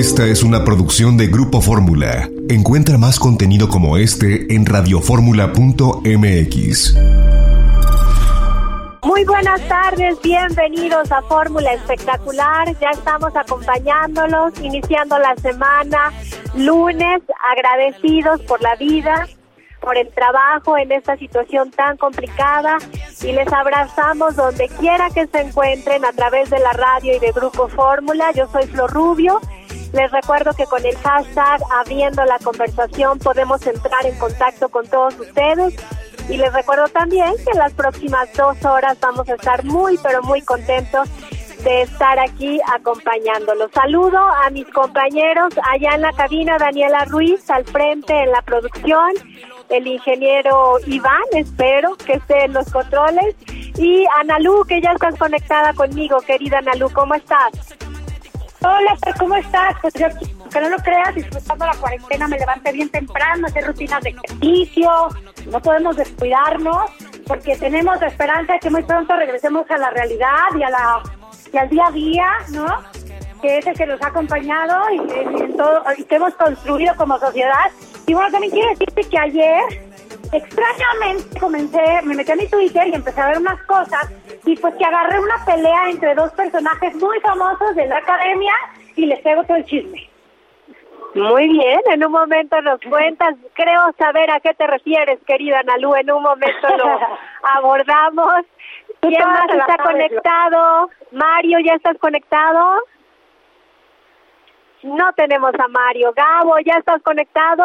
Esta es una producción de Grupo Fórmula. Encuentra más contenido como este en radioformula.mx. Muy buenas tardes, bienvenidos a Fórmula Espectacular. Ya estamos acompañándolos, iniciando la semana, lunes, agradecidos por la vida, por el trabajo en esta situación tan complicada y les abrazamos donde quiera que se encuentren a través de la radio y de Grupo Fórmula. Yo soy Flor Rubio. Les recuerdo que con el hashtag Abriendo la Conversación podemos entrar en contacto con todos ustedes. Y les recuerdo también que en las próximas dos horas vamos a estar muy, pero muy contentos de estar aquí acompañándolos. Saludo a mis compañeros allá en la cabina, Daniela Ruiz al frente en la producción, el ingeniero Iván, espero que esté en los controles, y Analú, que ya estás conectada conmigo, querida Analú, ¿cómo estás? Hola, ¿cómo estás? Pues yo, que no lo creas, disfrutando la cuarentena, me levanté bien temprano, hacer rutinas de ejercicio, no podemos descuidarnos, porque tenemos la esperanza de que muy pronto regresemos a la realidad y, a la, y al día a día, ¿no? Que es el que nos ha acompañado y, y, todo, y que hemos construido como sociedad y bueno, también quiero decirte que ayer, extrañamente, comencé, me metí a mi Twitter y empecé a ver unas cosas y pues que agarré una pelea entre dos personajes muy famosos de la academia y les traigo todo el chisme. Muy bien, en un momento nos cuentas, creo saber a qué te refieres, querida Nalu, en un momento lo abordamos. ¿Quién más está conectado? Mario, ¿ya estás conectado? No tenemos a Mario. Gabo, ¿ya estás conectado?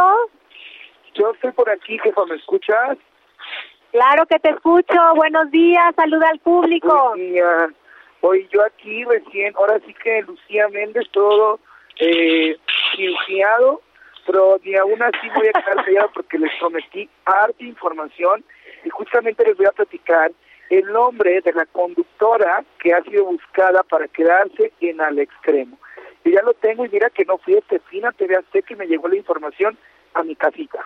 Yo estoy por aquí, jefa, ¿me escuchas? Claro que te escucho. Buenos días, saluda al público. Buenos días. Hoy yo aquí recién, ahora sí que Lucía Méndez, todo eh, cirugiado, pero ni aún así voy a quedar callado porque les prometí harta información y justamente les voy a platicar el nombre de la conductora que ha sido buscada para quedarse en al extremo. Y ya lo tengo y mira que no fui a Estefina TV Azteca y me llegó la información a mi casita.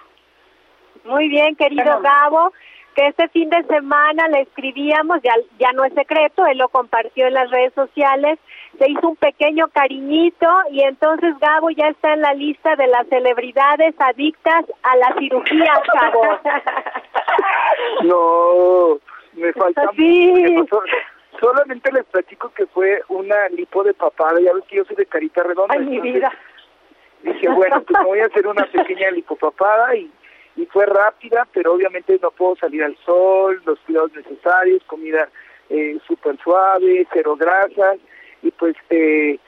Muy bien, querido Gabo, que este fin de semana le escribíamos, ya, ya no es secreto, él lo compartió en las redes sociales, se hizo un pequeño cariñito y entonces Gabo ya está en la lista de las celebridades adictas a la cirugía, Gabo. no, me falta sí. Solamente les platico que fue una lipo de papada, ya ves que yo soy de carita redonda. Ay, mi vida. Dije, bueno, pues me voy a hacer una pequeña lipopapada y, y fue rápida, pero obviamente no puedo salir al sol, los cuidados necesarios, comida eh, súper suave, cero grasas, y pues eh,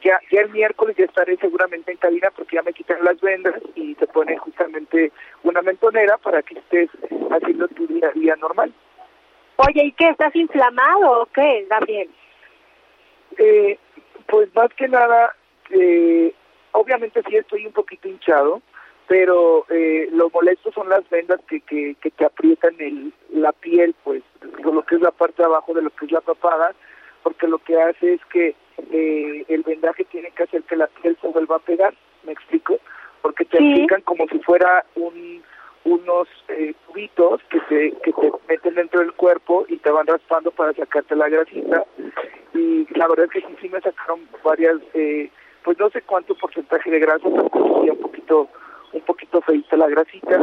ya, ya el miércoles ya estaré seguramente en cabina porque ya me quitan las vendas y te ponen justamente una mentonera para que estés haciendo tu día a día normal. Oye, ¿y qué? ¿Estás inflamado o qué, Gabriel? Eh, pues más que nada, eh, obviamente sí estoy un poquito hinchado, pero eh, lo molesto son las vendas que, que, que te aprietan el, la piel, pues, lo que es la parte de abajo de lo que es la papada, porque lo que hace es que eh, el vendaje tiene que hacer que la piel se vuelva a pegar, ¿me explico? Porque te Sí. aplican como si fuera un unos eh, tubitos que te, que te meten dentro del cuerpo y te van raspando para sacarte la grasita y la verdad es que sí, sí me sacaron varias, eh, pues no sé cuánto porcentaje de grasa, pero un poquito un poquito feita la grasita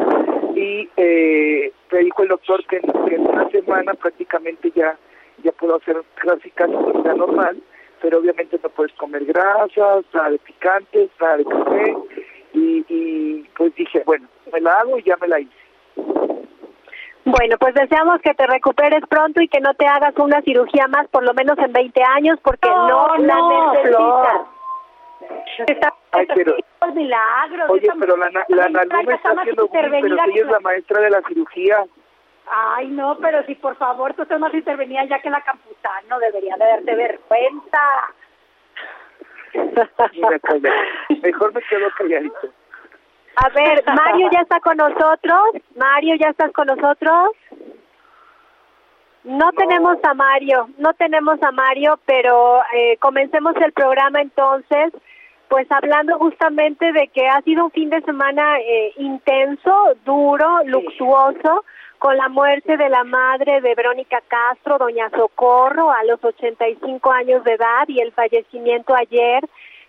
y eh, me dijo el doctor que en, que en una semana prácticamente ya ya puedo hacer casi casi comida normal, pero obviamente no puedes comer grasas, nada de picantes, nada de café y, y pues dije, bueno, me la hago y ya me la hice. Bueno, pues deseamos que te recuperes pronto y que no te hagas una cirugía más, por lo menos en 20 años, porque no, No, la no, necesitas. Está, Ay, pero- milagros. Oye, esta pero la, la me está haciendo bullying, pero si ella es la maestra de la cirugía. Ay, no, pero si por favor tú estás más intervenida ya que la Campuzano, debería de darte vergüenza. Calla. Mejor me quedo calladito. A ver, Mario ya está con nosotros. Mario, ¿ya estás con nosotros? No, tenemos a Mario, no tenemos a Mario, pero eh, comencemos el programa entonces, pues hablando justamente de que ha sido un fin de semana eh, intenso, duro, luctuoso, con la muerte de la madre de Verónica Castro, doña Socorro, a los 85 años de edad y el fallecimiento ayer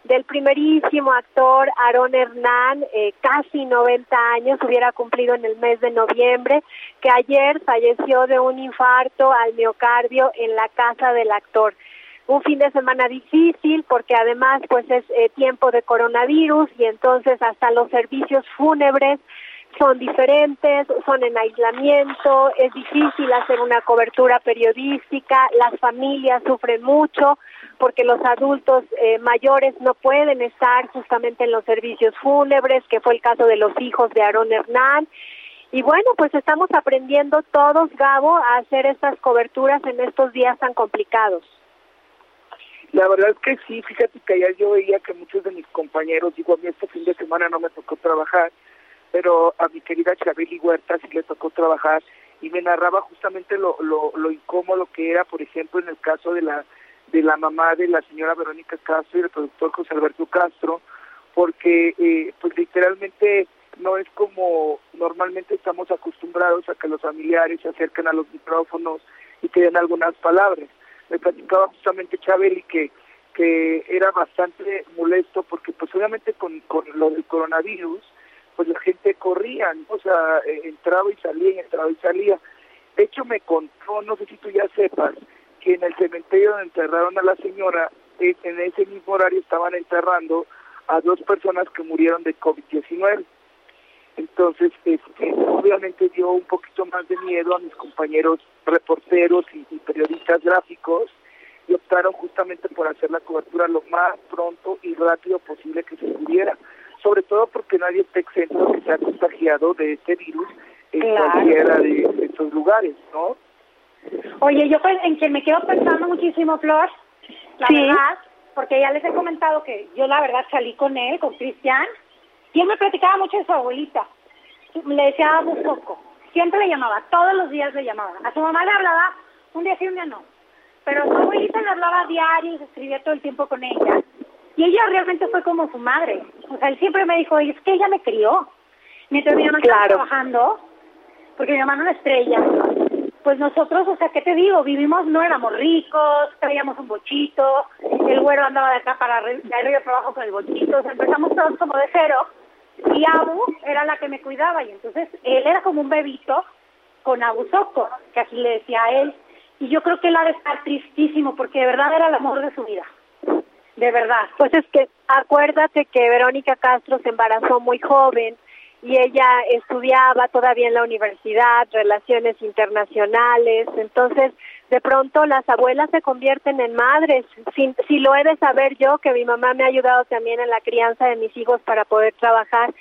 del primerísimo actor Aaron Hernán, eh, casi 90 años, hubiera cumplido en el mes de noviembre, que ayer falleció de un infarto al miocardio en la casa del actor. Un fin de semana difícil porque además pues es eh, tiempo de coronavirus y entonces hasta los servicios fúnebres son diferentes, son en aislamiento, es difícil hacer una cobertura periodística, las familias sufren mucho porque los adultos eh, mayores no pueden estar justamente en los servicios fúnebres, que fue el caso de los hijos de Aarón Hernán. Y bueno, pues estamos aprendiendo todos, Gabo, a hacer estas coberturas en estos días tan complicados. La verdad es que sí, fíjate que ayer yo veía que muchos de mis compañeros, digo, a mí este fin de semana no me tocó trabajar, pero a mi querida Chabeli Huerta sí le tocó trabajar y me narraba justamente lo, lo, lo incómodo que era, por ejemplo, en el caso de la de la mamá de la señora Verónica Castro y el productor José Alberto Castro, porque eh, pues literalmente no es como normalmente estamos acostumbrados a que los familiares se acerquen a los micrófonos y que den algunas palabras. Me platicaba justamente Chabeli que que era bastante molesto porque pues obviamente con, con lo del coronavirus pues la gente corría, o sea, eh, entraba y salía, entraba y salía. De hecho me contó, no sé si tú ya sepas, que en el cementerio donde enterraron a la señora, eh, en ese mismo horario estaban enterrando a dos personas que murieron de COVID-19. Entonces, este, obviamente dio un poquito más de miedo a mis compañeros reporteros y, periodistas gráficos y optaron justamente por hacer la cobertura lo más pronto y rápido posible que se pudiera, sobre todo porque nadie está exento de que se ha contagiado de este virus en cualquiera de estos lugares, ¿no? Oye, yo pues, en quien me quedo pensando muchísimo, Flor, la verdad, porque ya les he comentado que yo la verdad salí con él, con Cristian, y él me platicaba mucho de su abuelita. Le decía un poco, siempre le llamaba, todos los días le llamaba. A su mamá le hablaba un día sí, un día no. Pero a su abuelita le hablaba diario y se escribía todo el tiempo con ella. Y ella realmente fue como su madre. O sea, él siempre me dijo, es que ella me crió. Mientras mi mamá estaba trabajando, porque mi mamá no era estrella, pues nosotros, o sea, ¿qué te digo? Vivimos, no éramos ricos, traíamos un bochito, el güero andaba de acá para de arriba para abajo con el bochito, o sea, empezamos todos como de cero, y Abu era la que me cuidaba, y entonces él era como un bebito con Abu Soco, que así le decía a él, y yo creo que él ha de estar tristísimo, porque de verdad era el amor de su vida, de verdad. Pues es que acuérdate que Verónica Castro se embarazó muy joven, y ella estudiaba todavía en la universidad relaciones internacionales, entonces de pronto las abuelas se convierten en madres. Si, si lo he de saber yo, que mi mamá me ha ayudado también en la crianza de mis hijos para poder trabajar,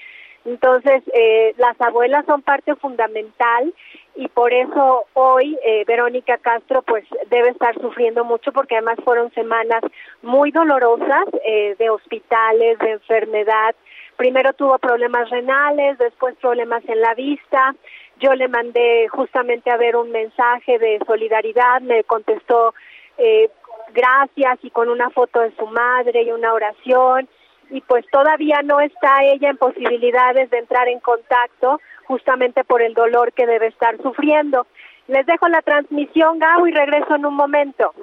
entonces eh, las abuelas son parte fundamental y por eso hoy eh, Verónica Castro pues debe estar sufriendo mucho porque además fueron semanas muy dolorosas eh, de hospitales, de enfermedad, primero tuvo problemas renales, después problemas en la vista. Yo le mandé justamente a ver un mensaje de solidaridad, me contestó eh, gracias y con una foto de su madre y una oración. Y pues todavía no está ella en posibilidades de entrar en contacto justamente por el dolor que debe estar sufriendo. Les dejo la transmisión, Gabo, y regreso en un momento.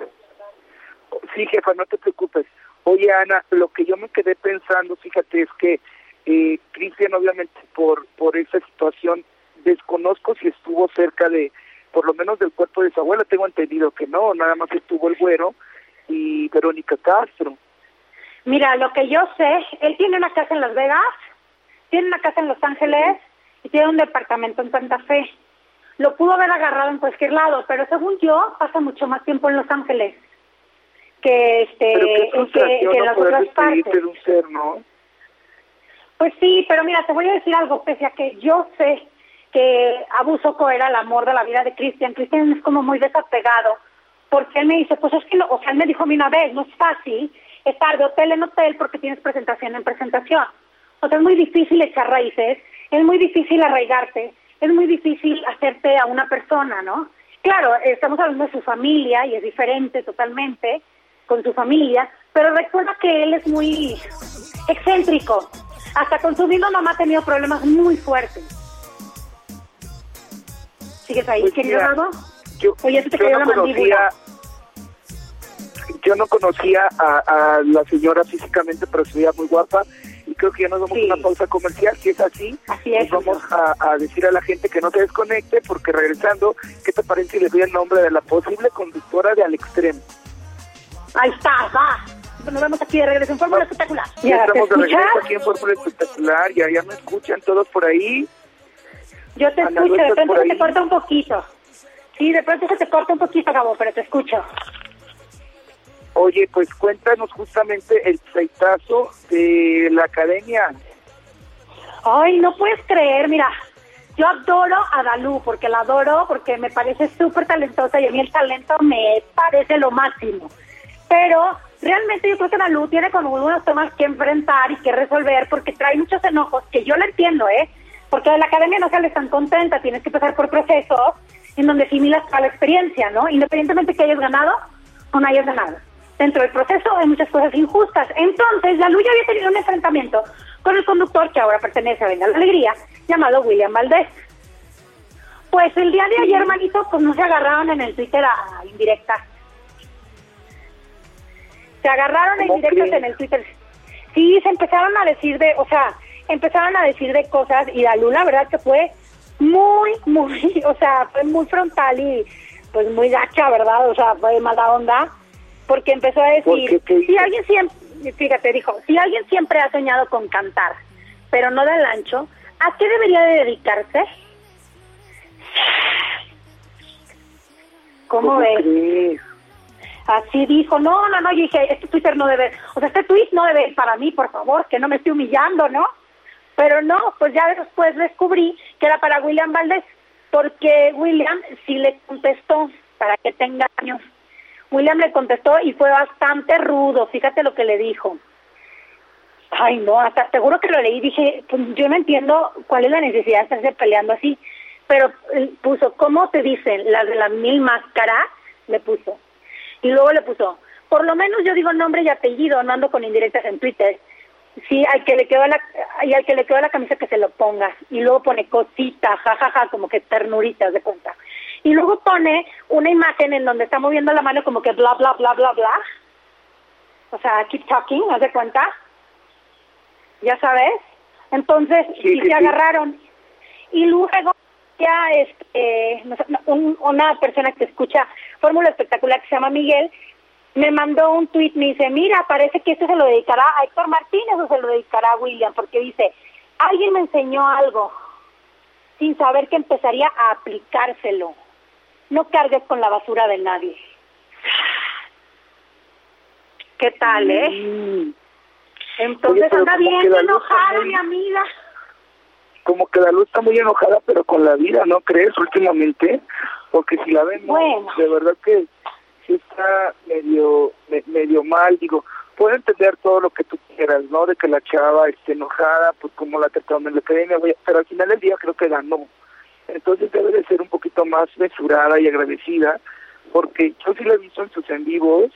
Sí, jefa, no te preocupes. Oye, Ana, lo que yo me quedé pensando, fíjate, es que eh, Cristian, obviamente, por, por esa situación, desconozco si estuvo cerca de, por lo menos del cuerpo de su abuela, tengo entendido que no, nada más estuvo el güero y Verónica Castro. Mira, lo que yo sé, él tiene una casa en Las Vegas, tiene una casa en Los Ángeles y tiene un departamento en Santa Fe. Lo pudo haber agarrado en cualquier lado, pero según yo, pasa mucho más tiempo en Los Ángeles que este que, en las otras partes. Un ser, ¿no? Pues sí, pero mira, te voy a decir algo, pese a que yo sé que Abu Soko era el amor de la vida de Cristian, Cristian es como muy desapegado, porque él me dice, pues es que, no, o sea, él me dijo a una vez, no es fácil estar de hotel en hotel porque tienes presentación en presentación. O sea, es muy difícil echar raíces, es muy difícil arraigarte, es muy difícil hacerte a una persona, ¿no? Claro, estamos hablando de su familia y es diferente totalmente con su familia, pero recuerda que él es muy excéntrico, hasta con su misma mamá ha tenido problemas muy fuertes. ¿Sigues ahí, pues querido Yo, Oye, te yo no la mandíbula. yo no conocía a, la señora físicamente, pero se veía muy guapa. Y creo que ya nos vamos a una pausa comercial. Si es así, así es, vamos a, decir a la gente que no se desconecte, porque regresando, ¿qué te parece si le doy el nombre de la posible conductora de Al Extremo? Ahí está, va. Nos vemos aquí de regreso en Fórmula Espectacular. Ya, estamos de regreso aquí en Fórmula Espectacular. Ya, ya me escuchan todos por ahí. Yo te escucho, de pronto se te corta un poquito. Sí, de pronto se te corta un poquito, Gabo, pero te escucho. Oye, pues cuéntanos justamente el pleitazo de la academia. Ay, no puedes creer, mira, yo adoro a Dalú porque la adoro, porque me parece súper talentosa y a mí el talento me parece lo máximo. Pero realmente yo creo que Dalú tiene como unos temas que enfrentar y que resolver porque trae muchos enojos, que yo lo entiendo, ¿eh? Porque de la academia no sales tan contenta, tienes que pasar por procesos en donde asimilas toda la experiencia, ¿no? Independientemente que hayas ganado o no hayas ganado dentro del proceso hay muchas cosas injustas. Entonces, la Luya había tenido un enfrentamiento con el conductor que ahora pertenece a Venga la Alegría, llamado William Valdés. Pues el día de ayer, manito, pues no se agarraron en el Twitter a indirectas. Se agarraron a indirectas en el Twitter. Sí, se empezaron a decir de, o sea, empezaron a decir de cosas y la Lula, verdad que fue muy, muy, o sea, fue muy frontal y pues muy gacha, ¿verdad? O sea, fue mala onda porque empezó a decir, si alguien siempre, fíjate, dijo, si alguien siempre ha soñado con cantar, pero no da el ancho, ¿a qué debería de dedicarse? ¿Cómo, ves? Así dijo, no, no, no, yo dije, este Twitter no debe, o sea, este tweet no debe para mí, por favor, que no me esté humillando, ¿no? Pero no, pues ya después descubrí que era para William Valdés, porque William sí le contestó para que tenga años William le contestó y fue bastante rudo, fíjate lo que le dijo. Ay, no, hasta seguro que lo leí, dije, pues yo no entiendo cuál es la necesidad de estarse peleando así, pero eh, puso, ¿cómo te dicen? Las de las mil máscaras, le puso. Y luego le puso, por lo menos yo digo nombre y apellido, no ando con indirectas en Twitter. Sí, al que le quedó la, y al que le quedó la camisa que se lo ponga. Y luego pone cosita, jajaja, como que ternuritas de cuenta y luego pone una imagen en donde está moviendo la mano como que bla, bla, bla, bla, bla. O sea, keep talking, ¿no de cuenta? Ya sabes. Entonces, sí, se agarraron. Y luego ya este, una persona que escucha Fórmula Espectacular que se llama Miguel, me mandó un tweet, me dice, mira, parece que esto se lo dedicará a Héctor Martínez o se lo dedicará a William, porque dice, alguien me enseñó algo sin saber que empezaría a aplicárselo no cargues con la basura de nadie. ¿Qué tal, eh? Mm. Entonces anda bien enojada, mi amiga. Como que la luz está muy enojada, pero con la vida, ¿no crees? Últimamente, porque si la vemos, de verdad que sí está medio, medio mal, digo, puedo entender todo lo que tú quieras, ¿no? De que la chava esté enojada, pues como la trataron en la academia, pero al final del día creo que ganó entonces debe de ser un poquito más mesurada y agradecida, porque yo sí la he visto en sus en vivos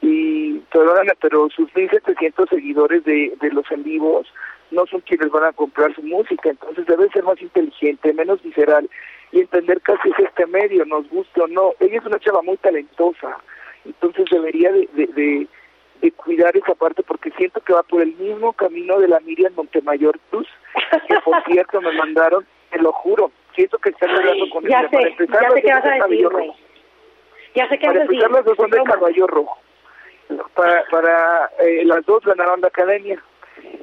y perdóname, pero sus 1700 seguidores de, de los en vivos no son quienes van a comprar su música, entonces debe ser más inteligente, menos visceral y entender así es este medio, nos gusta o no. Ella es una chava muy talentosa, entonces debería de, de, de, cuidar esa parte porque siento que va por el mismo camino de la Miriam Montemayor Cruz, que por cierto me mandaron, te lo juro, siento que están hablando con ya Sé, para empezar, ya sé qué vas a decir, güey. Ya sé qué vas a decir. las dos son de caballo rojo. Para, para eh, las dos ganaron la academia.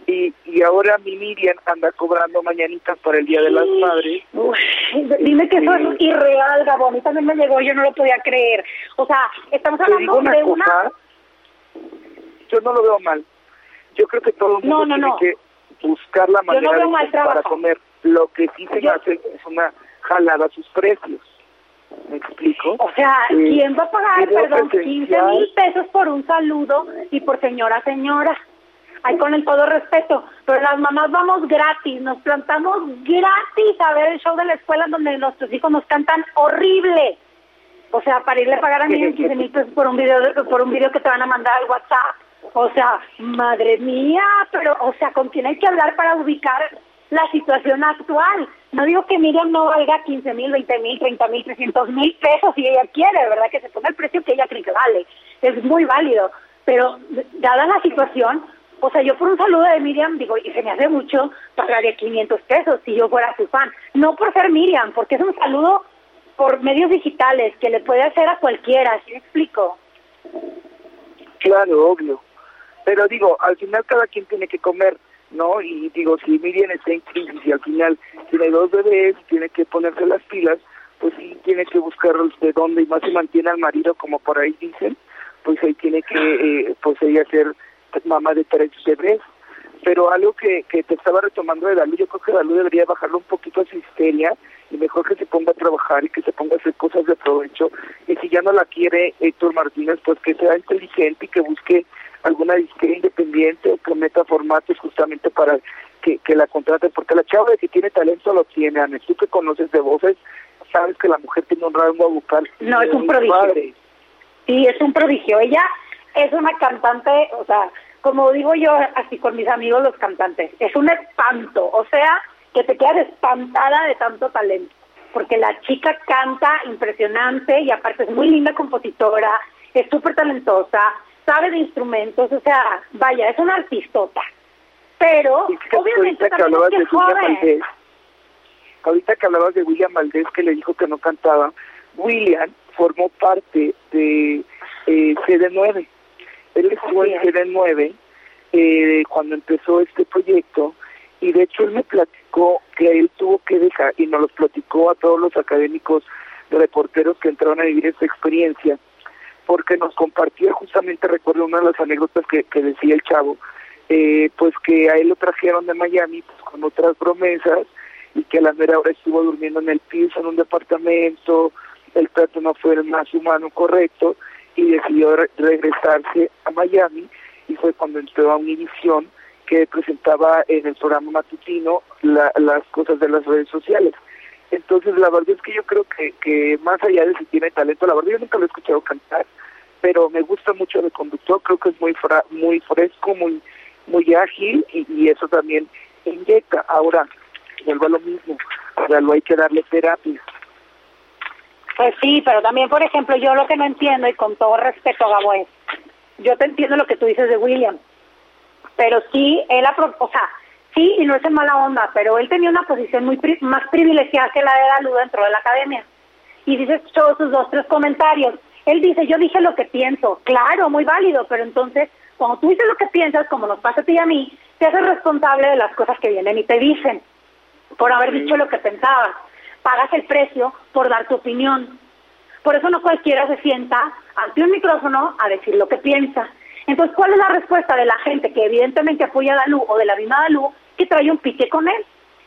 Y, y ahora mi Miriam anda cobrando mañanitas para el Día de las Madres. dime que eso es irreal. A mí también me llegó, yo no lo podía creer. O sea, estamos hablando de una... Yo no lo veo mal. Yo creo que todo el mundo tiene que buscar la manera para comer. Lo que sí se hace es una jalada a sus precios. ¿Me explico? O sea, eh, ¿quién va a pagar, perdón, 15 mil pesos por un saludo y por señora, señora? Ay, con el todo respeto, pero las mamás vamos gratis, nos plantamos gratis a ver el show de la escuela donde nuestros hijos nos cantan horrible. O sea, para irle a pagar a mí 15 mil pesos por un video por un video que te van a mandar al WhatsApp. O sea, madre mía, pero, o sea, ¿con quién hay que hablar para ubicar la situación actual. No digo que Miriam no valga 15 mil, 20 mil, 30 mil, 300 mil pesos si ella quiere, ¿verdad? Que se ponga el precio que ella cree que vale. Es muy válido. Pero dada la situación, o sea, yo por un saludo de Miriam, digo, y se me hace mucho, pagaría 500 pesos si yo fuera su fan. No por ser Miriam, porque es un saludo por medios digitales que le puede hacer a cualquiera, ¿sí me explico? Claro, obvio. Pero digo, al final cada quien tiene que comer, ¿no? Y digo, si Miriam está en crisis y al final tiene dos bebés tiene que ponerse las pilas, pues sí tiene que buscar de dónde y más se mantiene al marido, como por ahí dicen, pues ahí tiene que, eh, pues ella mamá de tres bebés. Pero algo que, que te estaba retomando de Dalú, yo creo que Dalú debería bajarle un poquito a su histeria y mejor que se ponga a trabajar y que se ponga a hacer cosas de provecho. Y si ya no la quiere Héctor Martínez, pues que sea inteligente y que busque alguna disquera independiente o que meta formatos justamente para que, que la contrate, porque la chava de que tiene talento lo tiene, Ana. Tú que conoces de voces, sabes que la mujer tiene un rango vocal. No, es un prodigio. Sí, es un prodigio. Ella es una cantante, o sea, como digo yo así con mis amigos los cantantes, es un espanto, o sea, que te quedas espantada de tanto talento, porque la chica canta impresionante y aparte es muy linda compositora, es súper talentosa, sabe de instrumentos, o sea, vaya, es una artistota. Pero, obviamente, también es que joven. Ahorita que hablabas de William Valdés, que le dijo que no cantaba, William formó parte de eh, CD9 él estuvo en CD9 eh, cuando empezó este proyecto y de hecho él me platicó que él tuvo que dejar y nos lo platicó a todos los académicos reporteros que entraron a vivir esta experiencia porque nos compartía justamente, recuerdo una de las anécdotas que, que decía el chavo, eh, pues que a él lo trajeron de Miami pues, con otras promesas y que a la mera hora estuvo durmiendo en el piso en un departamento, el trato no fue el más humano correcto y decidió regresarse a Miami y fue cuando entró a Univision que presentaba en el programa matutino las cosas de las redes sociales. Entonces la verdad es que yo creo que, que más allá de si tiene talento, la verdad yo nunca lo he escuchado cantar, pero me gusta mucho de conductor, creo que es muy muy fresco, muy muy ágil y, eso también inyecta. Ahora, vuelvo a lo mismo, ahora lo hay que darle terapia. Pues sí, pero también, por ejemplo, yo lo que no entiendo, y con todo respeto, Gabo, es, yo te entiendo lo que tú dices de William, pero sí, él, o sea, sí, y no es en mala onda, pero él tenía una posición muy más privilegiada que la de Dalú dentro de la academia. Y dice todos sus dos, tres comentarios. Él dice, yo dije lo que pienso. Claro, muy válido, pero entonces, cuando tú dices lo que piensas, como nos pasa a ti y a mí, te haces responsable de las cosas que vienen y te dicen por haber dicho lo que pensabas pagas el precio por dar tu opinión. Por eso no cualquiera se sienta ante un micrófono a decir lo que piensa. Entonces, ¿cuál es la respuesta de la gente que evidentemente apoya a Dalú o de la misma Dalú que trae un pique con él?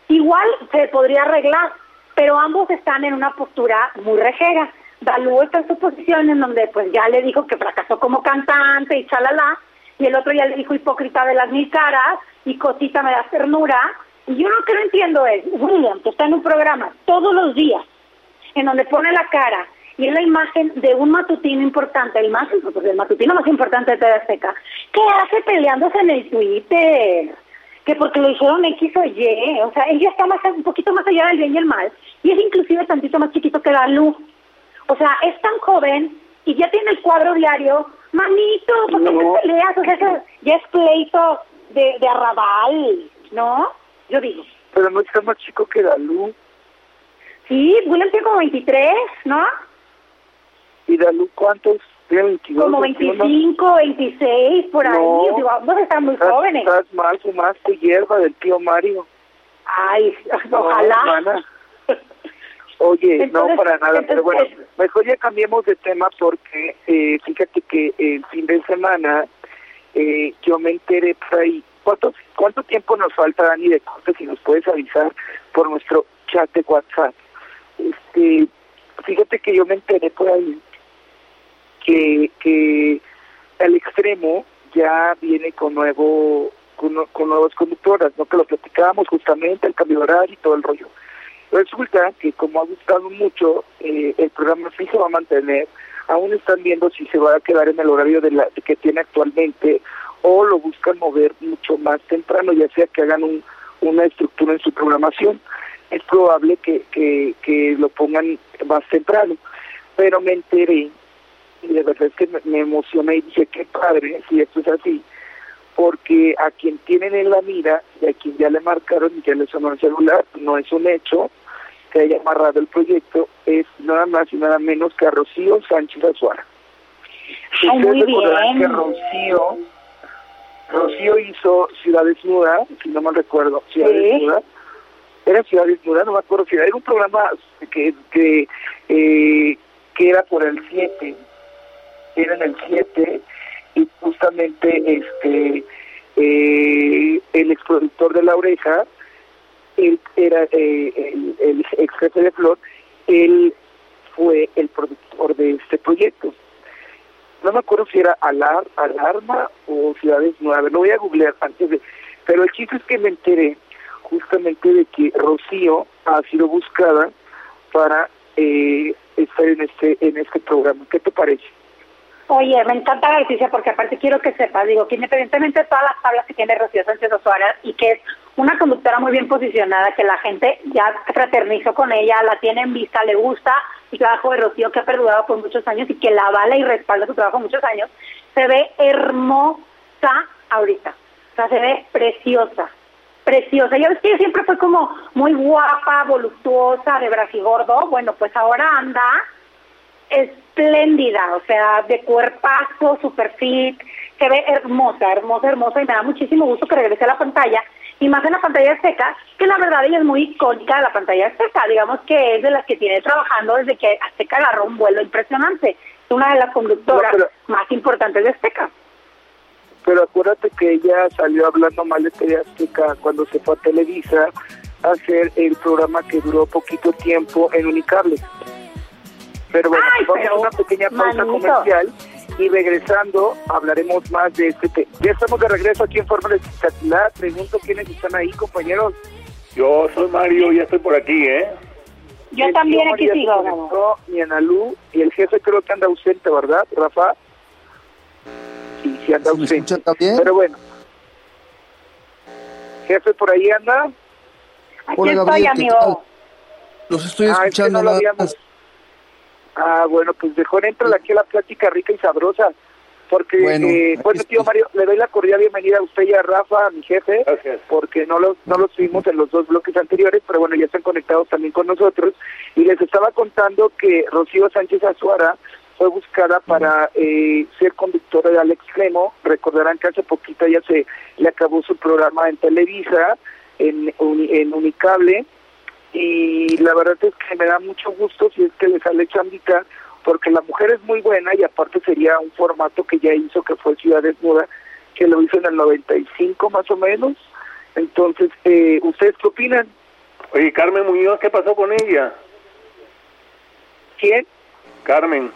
Igual se podría arreglar, pero ambos están en una postura muy rejera. Dalú está en su posición en donde pues ya le dijo que fracasó como cantante y chalala, y el otro ya le dijo hipócrita de las mil caras y cosita me da ternura, yo lo que no entiendo es, William, que está en un programa todos los días, en donde pone la cara y es la imagen de un matutino importante, el más pues, el matutino más importante de TV ¿qué hace peleándose en el Twitter? Que porque lo hicieron X o Y, o sea, él ya está más, un poquito más allá del bien y el mal, y es inclusive tantito más chiquito que la luz. O sea, es tan joven y ya tiene el cuadro diario, manito, ¿por qué te peleas? O sea, ya es pleito de, de arrabal, ¿no? Yo digo. Pero no está más chico que Dalú. Sí, William tiene como 23, ¿no? ¿Y Dalú cuántos? Tiene 22, como 25, 26, por ahí. Digo, ambos están muy jóvenes. Estás mal, fumaste hierba del tío Mario. Ay, ojalá. Oye, no para nada, pero bueno, mejor ya cambiemos de tema porque eh, fíjate que el fin de semana eh, yo me enteré por ahí ¿Cuánto, ¿Cuánto tiempo nos falta, Dani, de corte? Si nos puedes avisar por nuestro chat de WhatsApp. Este, fíjate que yo me enteré por ahí que, que el extremo ya viene con nuevo con, nuevas conductoras, ¿no? Que lo platicábamos justamente, el cambio horario y todo el rollo. Resulta que como ha gustado mucho, eh, el programa sí se va a mantener, aún están viendo si se va a quedar en el horario de la que tiene actualmente o lo buscan mover mucho más temprano, ya sea que hagan un, una estructura en su programación. Es probable que, que, que lo pongan más temprano, pero me enteré y de verdad es que me, emocioné y dije, qué padre, si esto es así, porque a quien tienen en la mira y a quien ya le marcaron y ya le sonó el celular, no es un hecho que haya amarrado el proyecto, es nada más y nada menos que a Rocío Sánchez Azuara. Muy recordarán bien. que Rocío, Rocío hizo Ciudad Desnuda, si no mal recuerdo, Ciudad Sí. Desnuda. Era Ciudad Desnuda, no me acuerdo si era, era un programa que, que, eh, que era por el 7, era en el 7, y justamente este eh, el exproductor de La Oreja, él era eh, el, el ex jefe de Flor, él fue el productor de este proyecto. No me acuerdo si era Alar, Alarma o Ciudades Nuevas, lo voy a googlear antes de... Pero el chiste es que me enteré justamente de que Rocío ha sido buscada para eh, estar en este en este programa. ¿Qué te parece? Oye, me encanta la noticia porque aparte quiero que sepas, digo, que independientemente de todas las tablas que tiene Rocío Sánchez Osoara y que es una conductora muy bien posicionada, que la gente ya fraternizó con ella, la tiene en vista, le gusta el trabajo de Rocío que ha perdurado por muchos años y que la avala y respalda su trabajo muchos años, se ve hermosa ahorita, o sea, se ve preciosa, preciosa. Ya ves que siempre fue como muy guapa, voluptuosa, de bracigordo, bueno, pues ahora anda espléndida, o sea, de cuerpazo, super fit, se ve hermosa, hermosa, hermosa y me da muchísimo gusto que regrese a la pantalla y más en la pantalla azteca, que la verdad ella es muy icónica de la pantalla azteca, digamos que es de las que tiene trabajando desde que Azteca agarró un vuelo impresionante, es una de las conductoras No, pero- más importantes de Azteca. Pero acuérdate que ella salió hablando mal de TV Azteca cuando se fue a Televisa a hacer el programa que duró poquito tiempo en Unicable. Pero bueno, Ay, vamos pero, a una pequeña pausa manito. comercial y regresando hablaremos más de este tema. Ya estamos de regreso aquí en Fórmula Espectacular. Pregunto quiénes están ahí, compañeros. Yo soy Mario, ya estoy por aquí, ¿eh? Yo El también aquí sigo. conectó, Mi Analú y el jefe creo que anda ausente, ¿verdad, Rafa? Sí, sí anda ¿Se me ausente. Pero bueno. Jefe, por ahí anda. Aquí Hola, estoy, Gabriel, ¿qué amigo. Los estoy Ah, es que escuchando no lo nada habíamos- más. Ah, bueno, pues mejor entra aquí a la plática rica y sabrosa. Porque, Bueno, eh, bueno, tío. Mario, le doy la cordial bienvenida a usted y a Rafa, a mi jefe, Gracias. porque no los, no los tuvimos en los dos bloques anteriores, pero bueno, ya están conectados también con nosotros. Y les estaba contando que Rocío Sánchez Azuara fue buscada para eh, ser conductora de Alex Cremo. Recordarán que hace poquito ya se le acabó su programa en Televisa, en, en Unicable, y la verdad es que me da mucho gusto si es que le sale chambita, porque la mujer es muy buena y aparte sería un formato que ya hizo, que fue Ciudad Desnuda, que lo hizo en el 95 más o menos. Entonces, eh, ¿ustedes qué opinan? Oye, Carmen Muñoz, ¿qué pasó con ella? ¿Quién? Carmen.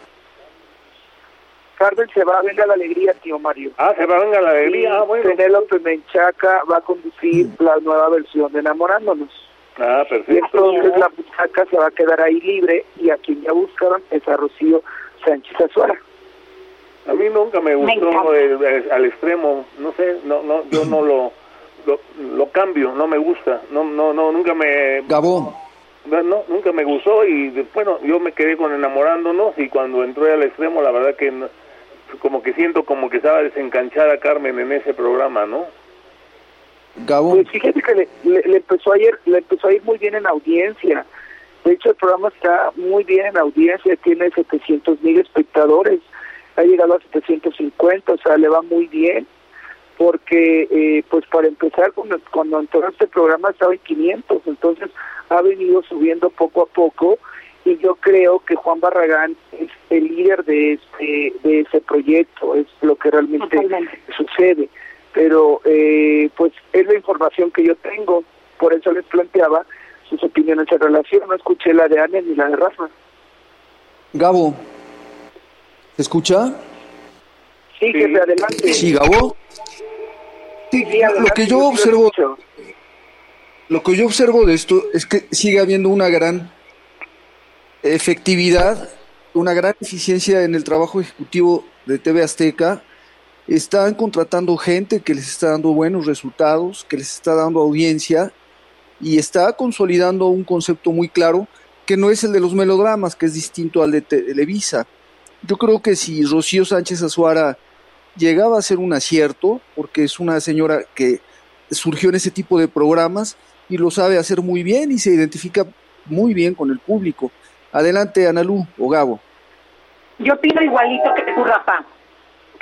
Carmen se va a Venga la Alegría, tío Mario. Ah, se va a venga la alegría. Ah, bueno. Penélope Menchaca va a conducir la nueva versión de Enamorándonos. Ah, Y perfecto. entonces la muchacha se va a quedar ahí libre y a quien ya buscaron es a Rocío Sánchez Azuara. A mí nunca me Me gustó encanta. el- el- al extremo. No sé, no, no, yo no lo, lo, lo cambio, no me gusta. No, no, no, nunca me, Gabón, no, nunca me gustó y bueno, yo me quedé con enamorándonos y cuando entré al extremo, la verdad que no- como que siento como que estaba desencanchada Carmen en ese programa, ¿no? Gabón. Pues fíjate que le, le- le empezó a ir, le empezó a ir muy bien en audiencia. De hecho, el programa está muy bien en audiencia, tiene 700 mil espectadores, ha llegado a 750, o sea, le va muy bien, porque, eh, pues para empezar, cuando, cuando entró a este programa estaba en 500, entonces ha venido subiendo poco a poco, y yo creo que Juan Barragán es el líder de este de ese proyecto, es lo que realmente Totalmente. sucede. Pero, eh, pues es la información que yo tengo, por eso les planteaba sus opiniones en relación, no escuché la de Ana ni la de Rafa. Gabo, ¿se escucha? Sí, que se adelante. Sí, Gabo. Sí, Sí, lo que yo observo, lo que yo observo de esto es que sigue habiendo una gran efectividad, una gran eficiencia en el trabajo ejecutivo de TV Azteca están contratando gente que les está dando buenos resultados, que les está dando audiencia y está consolidando un concepto muy claro que no es el de los melodramas, que es distinto al de Televisa. Yo creo que si Rocío Sánchez Azuara llegaba a ser un acierto, porque es una señora que surgió en ese tipo de programas y lo sabe hacer muy bien y se identifica muy bien con el público. Adelante, Analú o Gabo. Yo pido igualito que tu Rafa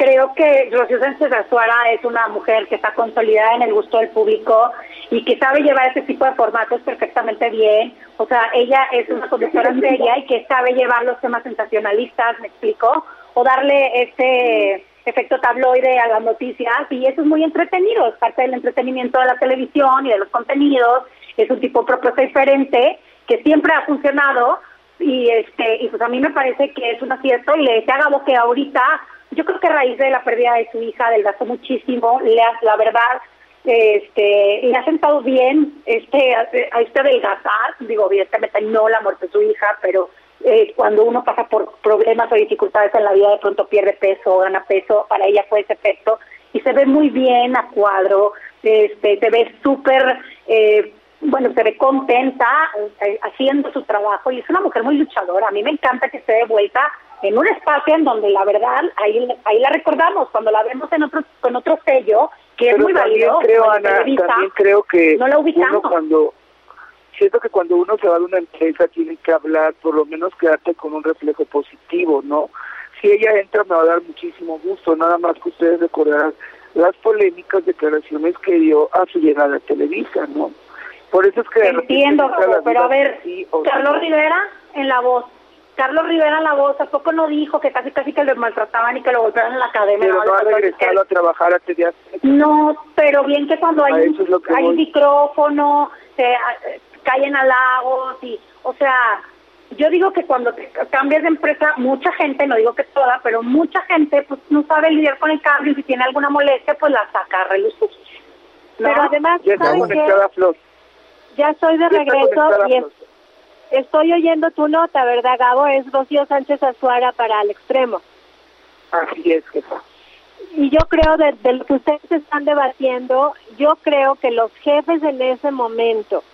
creo que Rocío Sánchez Azuara es una mujer que está consolidada en el gusto del público y que sabe llevar ese tipo de formatos perfectamente bien. O sea, ella es una conductora seria y que sabe llevar los temas sensacionalistas, me explico, o darle ese efecto tabloide a las noticias y eso es muy entretenido, es parte del entretenimiento de la televisión y de los contenidos, es un tipo propio diferente que siempre ha funcionado y este y pues a mí me parece que es un acierto y le decía a Gabo que ahorita yo creo que a raíz de la pérdida de su hija adelgazó muchísimo, le, la verdad, este, le ha sentado bien este, a este adelgazar, digo, evidentemente no la muerte de su hija, pero eh, cuando uno pasa por problemas o dificultades en la vida, de pronto pierde peso, gana peso, para ella fue ese efecto, y se ve muy bien a cuadro, este, se ve súper, eh, bueno, se ve contenta eh, haciendo su trabajo, y es una mujer muy luchadora, a mí me encanta que esté de vuelta en un espacio en donde la verdad ahí ahí la recordamos cuando la vemos en otro con otro sello que es muy válido creo Ana también creo que no la ubicamos. cuando siento que cuando uno se va de una empresa tiene que hablar por lo menos quedarte con un reflejo positivo no si ella entra me va a dar muchísimo gusto nada más que ustedes recordarán las polémicas declaraciones que dio a su llegada a Televisa no por eso es que entiendo pero a ver Carlos Rivera en la voz Carlos Rivera la voz, ¿a poco no dijo que casi casi que le maltrataban y que lo golpeaban en la academia? Pero no, ha regresado a trabajar hace días. No, pero bien que cuando hay, un micrófono, se caen a lagos y, o sea, yo digo que cuando te cambias de empresa, mucha gente, no digo que toda, pero mucha gente pues no sabe lidiar con el cambio y si tiene alguna molestia, pues la saca a relucir. Pero además, ya ¿sabes Flor. Ya estoy de regreso y Estoy oyendo tu nota, ¿verdad, Gabo? Es Rocío Sánchez Azuara para el extremo. Así es, jefa. Y yo creo, de, de, lo que ustedes están debatiendo, yo creo que los jefes en ese momento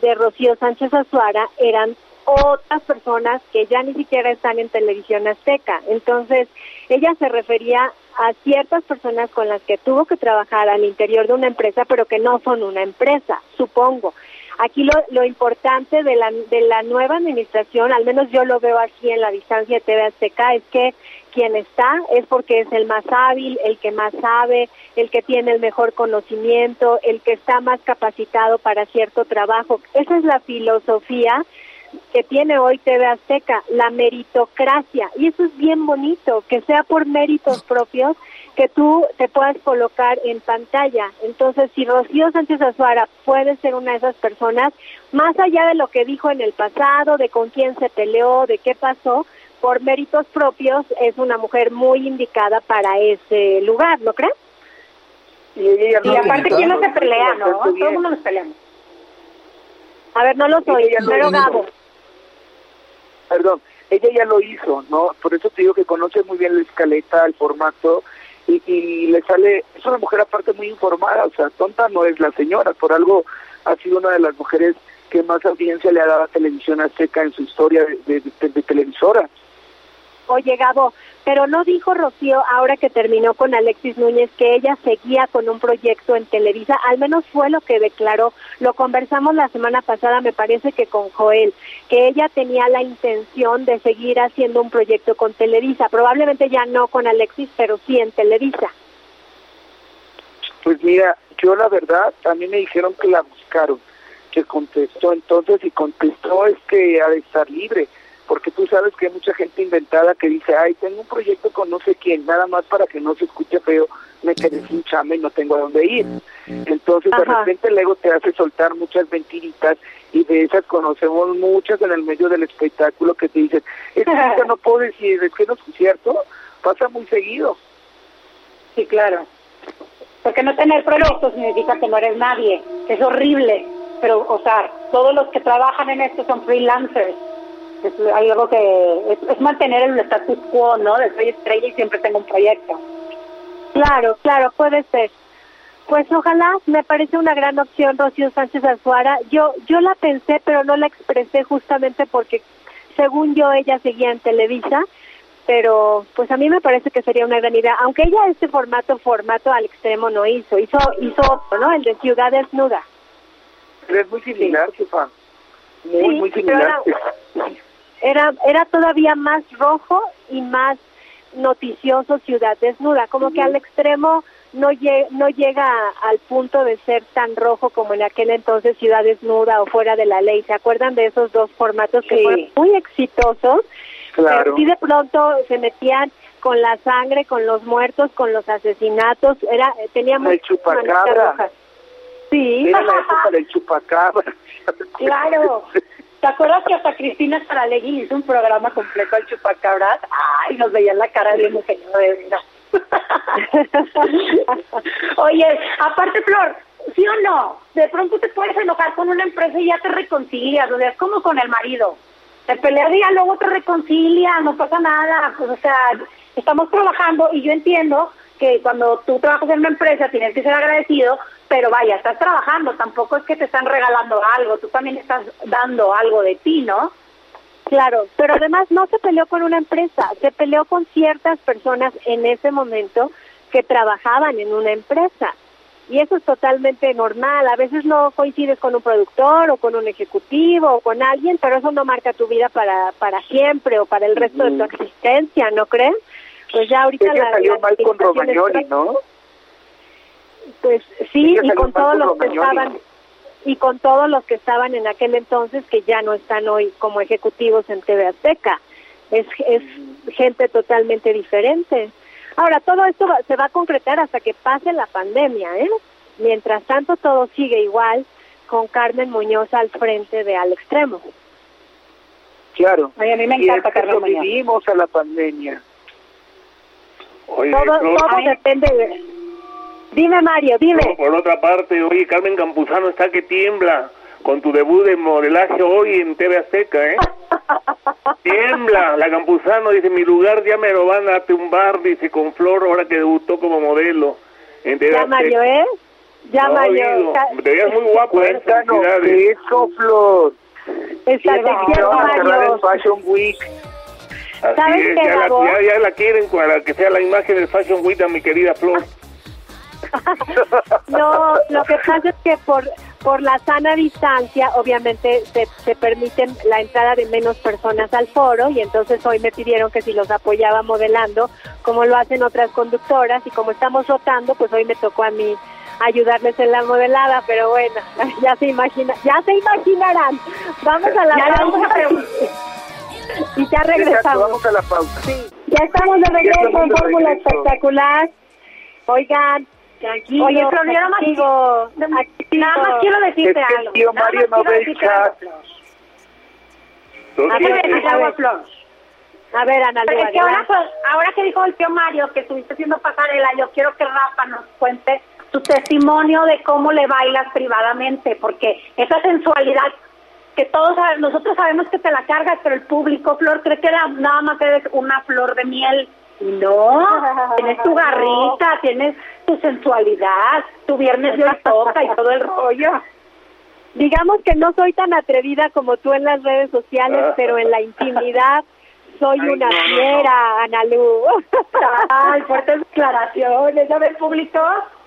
de Rocío Sánchez Azuara eran otras personas que ya ni siquiera están en televisión azteca. Entonces, ella se refería a ciertas personas con las que tuvo que trabajar al interior de una empresa, pero que no son una empresa, supongo. Aquí lo, lo importante de la, de la nueva administración, al menos yo lo veo aquí en la distancia de TV Azteca, es que quien está es porque es el más hábil, el que más sabe, el que tiene el mejor conocimiento, el que está más capacitado para cierto trabajo. Esa es la filosofía que tiene hoy TV Azteca, la meritocracia. Y eso es bien bonito, que sea por méritos propios que tú te puedas colocar en pantalla. Entonces, si Rocío Sánchez Azuara puede ser una de esas personas, más allá de lo que dijo en el pasado, de con quién se peleó, de qué pasó, por méritos propios, es una mujer muy indicada para ese lugar, ¿no crees? Y, aparte, ¿quién no se pelea, no? Todo el mundo nos peleamos. A ver, no lo soy, pero Gabo. Perdón, ella ya lo hizo, ¿no? Por eso te digo que conoce muy bien la escaleta, el formato, y, le sale, es una mujer aparte muy informada, o sea, tonta no es la señora, por algo ha sido una de las mujeres que más audiencia le ha dado a Televisión Azteca en su historia de, de televisora. Oye, Gabo, pero no dijo Rocío, ahora que terminó con Alexis Núñez, que ella seguía con un proyecto en Televisa, al menos fue lo que declaró. Lo conversamos la semana pasada, me parece que con Joel, que ella tenía la intención de seguir haciendo un proyecto con Televisa, probablemente ya no con Alexis, pero sí en Televisa. Pues mira, yo la verdad, mí me dijeron que la buscaron, que contestó entonces y contestó es que ha de estar libre porque tú sabes que hay mucha gente inventada que dice, ay, tengo un proyecto con no sé quién, nada más para que no se escuche feo, me quedé sin chamba y no tengo a dónde ir. Entonces de repente el ego te hace soltar muchas mentiritas y de esas conocemos muchas en el medio del espectáculo que te dicen, es que no puedo decir, es que no es cierto, pasa muy seguido. Sí, claro. Porque no tener proyectos significa que no eres nadie, es horrible, pero, o sea, todos los que trabajan en esto son freelancers es algo que es, mantener el status quo, ¿no? De soy estrella y siempre tengo un proyecto. Claro, claro, puede ser. Pues ojalá, me parece una gran opción Rocío Sánchez Azuara. Yo, yo la pensé, pero no la expresé justamente porque, según yo, ella seguía en Televisa, pero pues a mí me parece que sería una gran idea. Aunque ella este formato, formato al extremo no hizo, hizo, hizo otro, ¿no? El de Ciudad Desnuda. Es muy similar, jefa. Muy, Sí, muy pero similar. Era, era todavía más rojo y más noticioso Ciudad Desnuda, como que al extremo no, lle- no llega a- al punto de ser tan rojo como en aquel entonces Ciudad Desnuda o Fuera de la Ley. ¿Se acuerdan de esos dos formatos que fueron muy exitosos? Pero Claro. sí de pronto se metían con la sangre, con los muertos, con los asesinatos, era tenía El chupacabra. Sí. Era la época del chupacabra. Claro. ¿Te acuerdas que hasta Cristina Saralegui hizo un programa completo al chupacabras? Ay, nos veían la cara de genio de vida. Oye, aparte, Flor, ¿sí o no? De pronto te puedes enojar con una empresa y ya te reconcilias, o sea, es como con el marido. Te peleas y luego te reconcilias, no pasa nada. Pues, o sea, estamos trabajando y yo entiendo que cuando tú trabajas en una empresa tienes que ser agradecido, pero vaya, estás trabajando, tampoco es que te están regalando algo, tú también estás dando algo de ti, ¿no? Claro, pero además no se peleó con una empresa, se peleó con ciertas personas en ese momento que trabajaban en una empresa. Y eso es totalmente normal. A veces no coincides con un productor o con un ejecutivo o con alguien, pero eso no marca tu vida para, para siempre o para el resto de tu existencia, ¿no crees? Pues ya ahorita Ella la- salió la mal con Romagnoli, ¿no? Pues sí, y con todos los que estaban y con todos los que estaban en aquel entonces que ya no están hoy como ejecutivos en TV Azteca. Es, es gente totalmente diferente. Ahora, todo esto va- se va a concretar hasta que pase la pandemia, ¿eh? Mientras tanto, todo sigue igual con Carmen Muñoz al frente de Al Extremo. Claro. Ay, a mí me Y encanta Carmen Muñoz. a la pandemia. Oye, Todo, todo depende de... Dime, Mario, dime. por otra parte, oye, Carmen Campuzano está que tiembla con tu debut de modelaje hoy en TV Azteca, ¿eh? Tiembla, la Campuzano dice, mi lugar ya me lo van a tumbar, dice, con Flor, ahora que debutó como modelo en TV Ya, Azteca. Mario, ¿eh? Ya, No, Mario. digo, Ca- te veías muy guapo, ¿eh? Cuéntanos Felicidades. eso, Flor. Está Mario. Fashion Week. Así ¿Sabes es, qué, ya la, ya, ya la quieren para que sea la imagen del Fashion Week a mi querida Flor. No, lo que pasa es que por por la sana distancia, obviamente se, se permiten la entrada de menos personas al foro y entonces hoy me pidieron que si los apoyaba modelando, como lo hacen otras conductoras y como estamos rotando, pues hoy me tocó a mí ayudarles en la modelada, pero bueno, ya se imagina, ya se imaginarán. Vamos a la Ya pausa a y ya regresamos. vamos a la pausa. Ya estamos de regreso en Fórmula. Espectacular. Oigan, tranquilo. Oye, Flor, yo nada más, nada más quiero decirte Es que el algo. tío Nada Mario más no ve el chat. Quiero ver, a ver. Flor. A ver, Ana Pero Lua, es que ahora, pues, ahora que dijo el tío Mario que estuviste haciendo pasarela, yo quiero que Rafa nos cuente tu testimonio de cómo le bailas privadamente, porque esa sensualidad que todos nosotros sabemos que te la cargas, pero el público, Flor, cree que la- nada más eres una flor de miel. No, tienes tu garrita, tienes tu sensualidad, tu viernes de toca y todo el rollo. Digamos que no soy tan atrevida como tú en las redes sociales, Ah. pero en la intimidad soy Ay, una no, no, no. fiera, Ana Lu. Ay, fuertes declaraciones, ¿ya ves, público?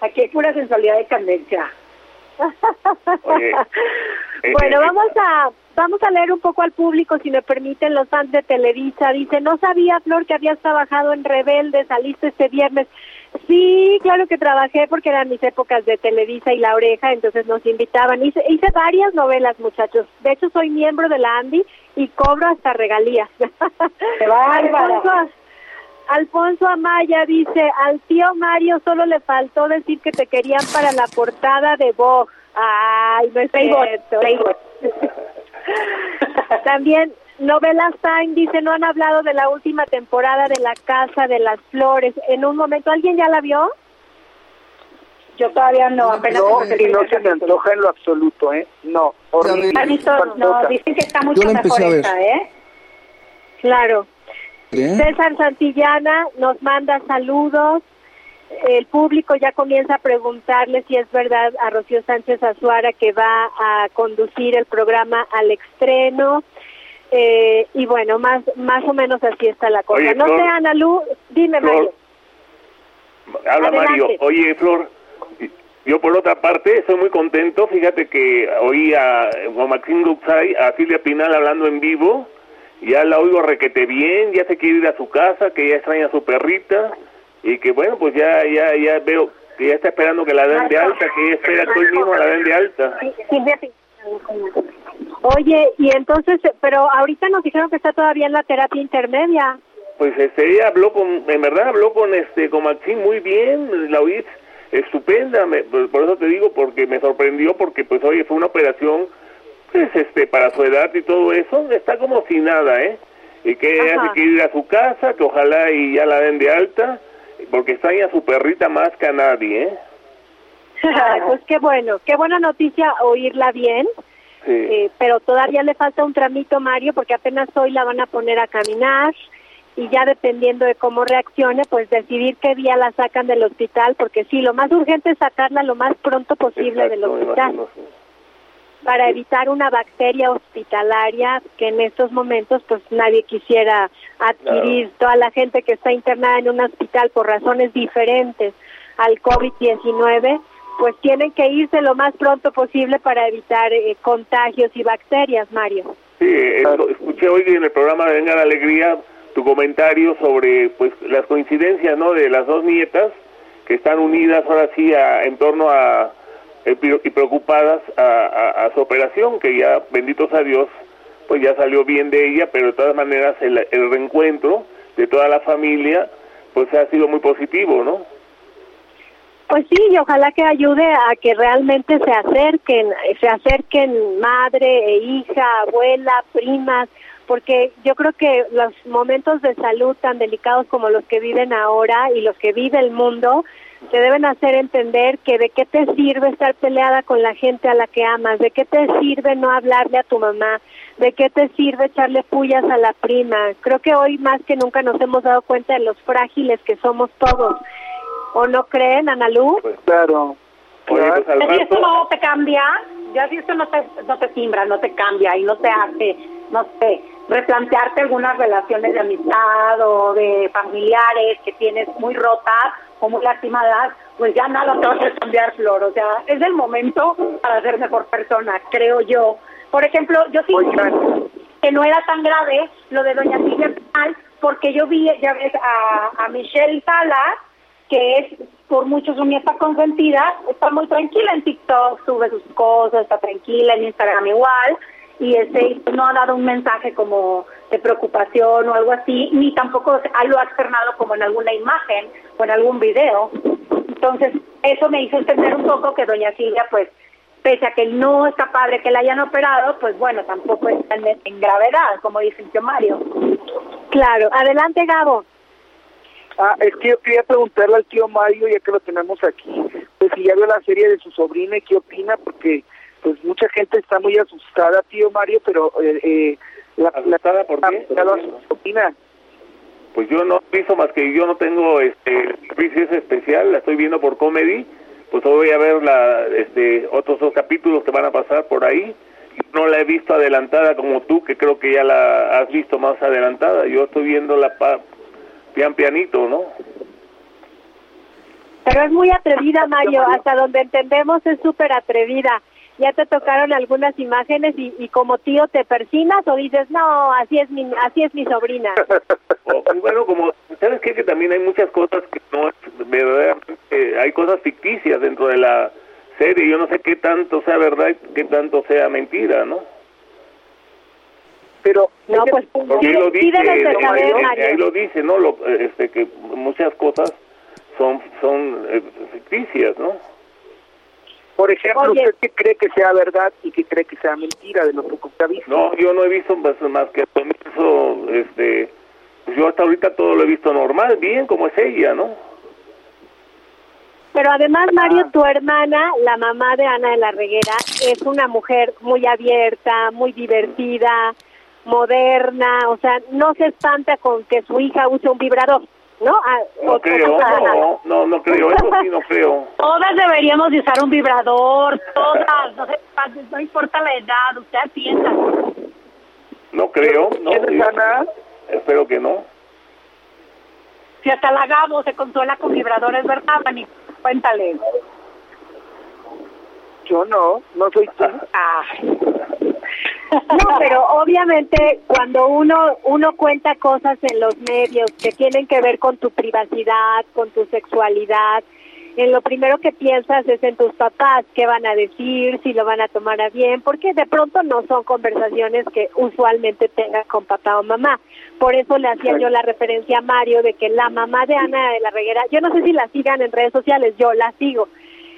Aquí hay pura sensualidad de candencia. Oye, bueno, vamos a vamos a leer un poco al público, si me permiten, los fans de Televisa. Dice, no sabía, Flor, que habías trabajado en Rebelde, saliste este viernes. Sí, claro que trabajé porque eran mis épocas de Televisa y La Oreja, entonces nos invitaban. Hice, hice varias novelas, muchachos. De hecho, soy miembro de la Andy y cobro hasta regalías. Alfonso, Alfonso Amaya dice, al tío Mario solo le faltó decir que te querían para la portada de Vogue. Ay, no es. Playboy. También Novelas Time dice, no han hablado de la última temporada de La Casa de las Flores. En un momento, ¿alguien ya la vio? Yo todavía no, apenas No, y no se me antoja en lo absoluto, ¿eh? No, horrible. No, dicen que está mucho mejor empecé a ver. esa, ¿eh? Claro. ¿Eh? César Santillana nos manda saludos. el público ya comienza a preguntarle si es verdad a Rocío Sánchez Azuara que va a conducir el programa al estreno. Eh, y bueno, más más o menos así está la cosa. Oye, no Flor, sé, Ana Lu, dime, Flor, Mario. Habla Adelante. Mario. Oye, Flor, yo por otra parte estoy muy contento. Fíjate que oí a, a Maxine Guxay, a Silvia Pinal hablando en vivo. Ya la oigo requete bien, ya se quiere ir a su casa, que ya extraña a su perrita. Y que bueno, pues ya ya ya veo que ya está esperando que la den de alta, que ella espera que hoy mismo la den de alta. Silvia Pinal. Oye, y entonces, pero ahorita nos dijeron que está todavía en la terapia intermedia. Pues este, ella habló con, en verdad habló con este, con Maxine muy bien, la oí estupenda, me- por por eso te digo, porque me sorprendió, porque pues oye, fue una operación, pues este, para su edad y todo eso, está como si nada, ¿eh? Y que ella Ajá. se quiere ir a su casa, que ojalá y ya la den de alta, porque extraña a su perrita más que a nadie, ¿eh? Pues qué bueno, qué buena noticia oírla bien. Sí. Eh, pero todavía le falta un tramito, Mario, porque apenas hoy la van a poner a caminar y ya dependiendo de cómo reaccione, pues decidir qué día la sacan del hospital, porque sí, lo más urgente es sacarla lo más pronto posible del Exacto, hospital imagino, sí. para evitar una bacteria hospitalaria que en estos momentos pues nadie quisiera adquirir. Toda la gente que está internada en un hospital por razones diferentes al COVID-19, pues tienen que irse lo más pronto posible para evitar eh, contagios y bacterias, Mario. Sí, eh, escuché hoy en el programa de Venga la Alegría tu comentario sobre pues las coincidencias, ¿no? De las dos nietas que están unidas ahora sí a- en torno a eh, y preocupadas a, a- a su operación, que ya benditos a Dios, pues ya salió bien de ella, pero de todas maneras el, el reencuentro de toda la familia pues ha sido muy positivo, ¿no? Pues sí, y ojalá que ayude a que realmente se acerquen, se acerquen madre e hija, abuela, primas, porque yo creo que los momentos de salud tan delicados como los que viven ahora y los que vive el mundo, te deben hacer entender que de qué te sirve estar peleada con la gente a la que amas, de qué te sirve no hablarle a tu mamá, de qué te sirve echarle pullas a la prima. Creo que hoy más que nunca nos hemos dado cuenta de los frágiles que somos todos. ¿O no creen, Analú? Pues, Claro. Oye, pues al Si esto no te cambia, ya si esto no te, no te simbra, no te cambia y no te hace, no sé, replantearte algunas relaciones de amistad o de familiares que tienes muy rotas o muy lastimadas, pues ya nada te va a cambiar, Flor. O sea, es el momento para ser mejor persona, creo yo. Por ejemplo, yo sí que no era tan grave lo de Doña Silvia Pinal, porque yo vi, ya ves, a, a Michelle Salas, que es por mucho su nieta consentida, está muy tranquila en TikTok, sube sus cosas, está tranquila en Instagram igual, y este no ha dado un mensaje como de preocupación o algo así, ni tampoco lo ha externado como en alguna imagen o en algún video. Entonces, eso me hizo entender un poco que doña Silvia, pues, pese a que no está padre que la hayan operado, pues bueno, tampoco está en, en gravedad, como dice el tío Mario. Claro. Adelante, Gabo. Ah, es que yo quería preguntarle al tío Mario, ya que lo tenemos aquí, pues si ya vio la serie de su sobrina y qué opina, porque pues mucha gente está muy asustada, tío Mario, pero eh, eh, la, la, ¿Asustada por qué? la- la- su sobrina. Pues yo no he visto más que yo no tengo este crisis especial, la estoy viendo por comedy, pues hoy voy a ver la, este, otros dos capítulos que van a pasar por ahí. No la he visto adelantada como tú, que creo que ya la has visto más adelantada. Yo estoy viendo la pa, pian pianito, ¿no? Pero es muy atrevida, Mario. Hasta donde entendemos es súper atrevida. ¿Ya te tocaron algunas imágenes y, y como tío te persinas o dices, no, así es mi, así es mi sobrina? Y bueno, como, ¿sabes qué? Que también hay muchas cosas que no es verdaderamente, hay cosas ficticias dentro de la serie. Yo no sé qué tanto sea verdad y qué tanto sea mentira, ¿no? Pero No, pues ahí lo dice, pídenos de ¿no? saber, ahí, lo dice, ¿no? Lo, este, que muchas cosas son son eh, ficticias, ¿no? por ejemplo, Oye. ¿usted qué cree que sea verdad y qué cree que sea mentira de lo que ha visto? No, yo no he visto pues, más que eso, este, pues yo hasta ahorita todo lo he visto normal, bien como es ella, ¿no? Pero además, Mario, Ah. tu hermana, la mamá de Ana de la Reguera, es una mujer muy abierta, muy divertida, moderna, o sea, no se espanta con que su hija use un vibrador. ¿no? Ah, No creo, no, no, no creo, eso sí no creo. Todas deberíamos de usar un vibrador, todas, no, sé, no importa la edad, usted atienda. No creo, no. Espero que no. Si hasta la Gabo se consuela con vibradores, ¿verdad, Mani? Cuéntale. Yo no, no soy tú. Ah. No, pero obviamente cuando uno uno cuenta cosas en los medios que tienen que ver con tu privacidad, con tu sexualidad, en lo primero que piensas es en tus papás, qué van a decir, si lo van a tomar a bien, porque de pronto no son conversaciones que usualmente tengas con papá o mamá. Por eso le hacía yo la referencia a Mario de que la mamá de Ana de la Reguera, yo no sé si la sigan en redes sociales, yo la sigo.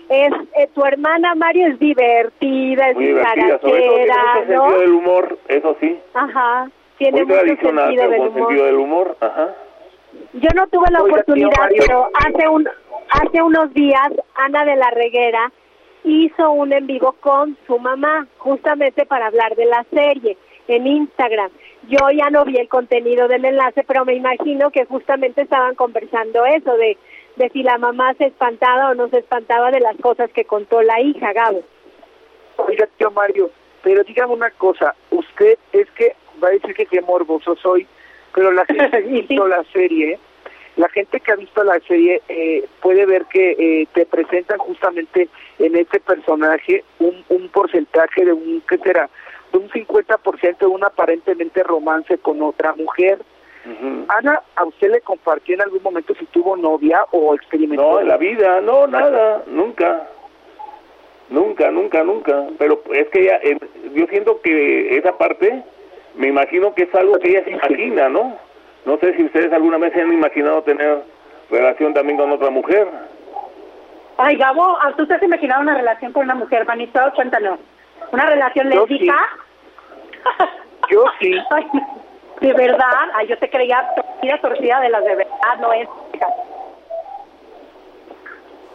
Es eh, tu hermana Mario es divertida, es Muy divertida, sobre todo tiene mucho ¿no? sentido del humor, eso sí. Ajá, tiene Muy mucho tradicional, sentido del humor. sentido del humor, ajá. Yo no tuve la Oiga, oportunidad, pero hace un hace unos días Ana de la Reguera hizo un en vivo con su mamá, justamente para hablar de la serie en Instagram. Yo ya no vi el contenido del enlace, pero me imagino que justamente estaban conversando eso de de si la mamá se espantaba o no se espantaba de las cosas que contó la hija, Gabo. Oiga, tío Mario, pero dígame una cosa, usted es que va a decir que qué morboso soy, pero la gente que ha visto la serie, la gente que ha visto la serie eh, puede ver que eh, te presentan justamente en este personaje un, un porcentaje de un, ¿qué será? De un 50% de un aparentemente romance con otra mujer. Ana, ¿a usted le compartió en algún momento si tuvo novia o experimentó? No, en la vida, no, nada, nunca. Nunca, nunca, nunca. Pero es que ella, eh, yo siento que esa parte, me imagino que es algo que ella se imagina, ¿no? No sé si ustedes alguna vez se han imaginado tener relación también con otra mujer. Ay, Gabo, ¿a ¿tú te has imaginado una relación con una mujer, manito? Cuéntanos. ¿Una relación Yo lésbica? Yo sí. Ay, ¿De verdad? Ay, yo te creía torcida, torcida de las de verdad, no es.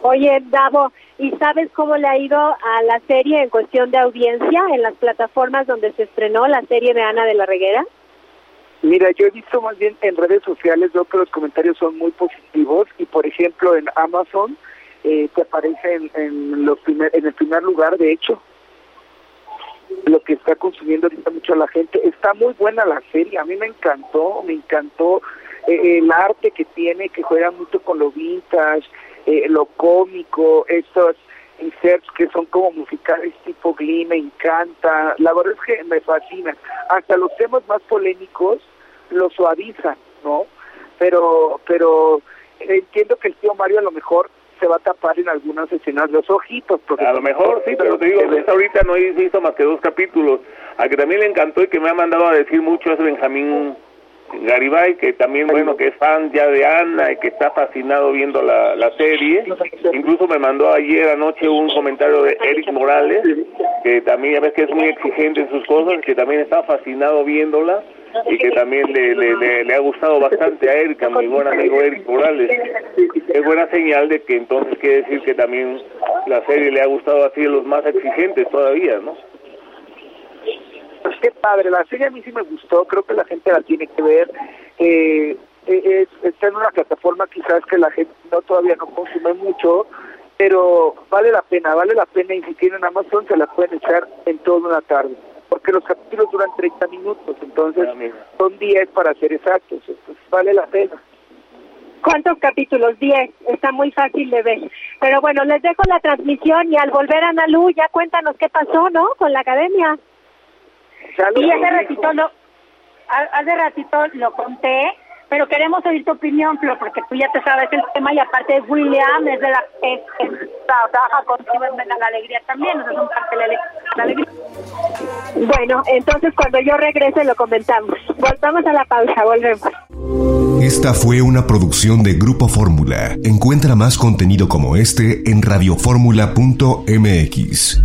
Oye, Davo, ¿y sabes cómo le ha ido a la serie en cuestión de audiencia en las plataformas donde se estrenó la serie de Ana de la Reguera? Mira, yo he visto más bien en redes sociales, veo que los comentarios son muy positivos y, por ejemplo, en Amazon eh, te aparece en, en, los primer, en el primer lugar, de hecho, lo que está consumiendo ahorita mucho la gente. Está muy buena la serie, a mí me encantó, me encantó eh, el arte que tiene, que juega mucho con lo vintage, eh, lo cómico, estos inserts que son como musicales tipo Glee, me encanta. La verdad es que me fascina. Hasta los temas más polémicos lo suavizan, ¿no? Pero, pero entiendo que el tío Mario a lo mejor se va a tapar en algunas escenas los ojitos. Porque A lo mejor sí, pero te digo, hasta ahorita no he visto más que dos capítulos. A que también le encantó y que me ha mandado a decir mucho es Benjamín Garibay, que también, bueno, que es fan ya de Ana y que está fascinado viendo la, la serie. Incluso me mandó ayer anoche un comentario de Eric Morales, que también ya ves que es muy exigente en sus cosas, que también está fascinado viéndola y que también le, le, le, ha gustado bastante a Eric, a mi buen amigo Eric Morales. Es buena señal de que entonces quiere decir que también la serie le ha gustado así a los más exigentes todavía, ¿no? Pues qué padre, la serie a mí sí me gustó, creo que la gente la tiene que ver. Eh, es, está en una plataforma quizás que la gente no todavía no consume mucho, pero vale la pena, vale la pena y si tienen Amazon se la pueden echar en toda una tarde, porque los capítulos duran 30 minutos, entonces son 10 para ser exactos, entonces vale la pena. ¿Cuántos capítulos? Diez. Está muy fácil de ver. Pero bueno, les dejo la transmisión y al volver a Analu ya cuéntanos qué pasó, ¿no? Con la academia. Y hace ratito lo, ha- hace ratito lo conté, pero queremos oír tu opinión, Flo, porque tú ya te sabes el tema y aparte William es de la es, es- trabaja contigo en la Alegría también, sea, son parte de la alegría. Bueno, entonces cuando yo regrese lo comentamos. Volvamos a la pausa, volvemos. Esta fue una producción de Grupo Fórmula. Encuentra más contenido como este en radioformula.mx.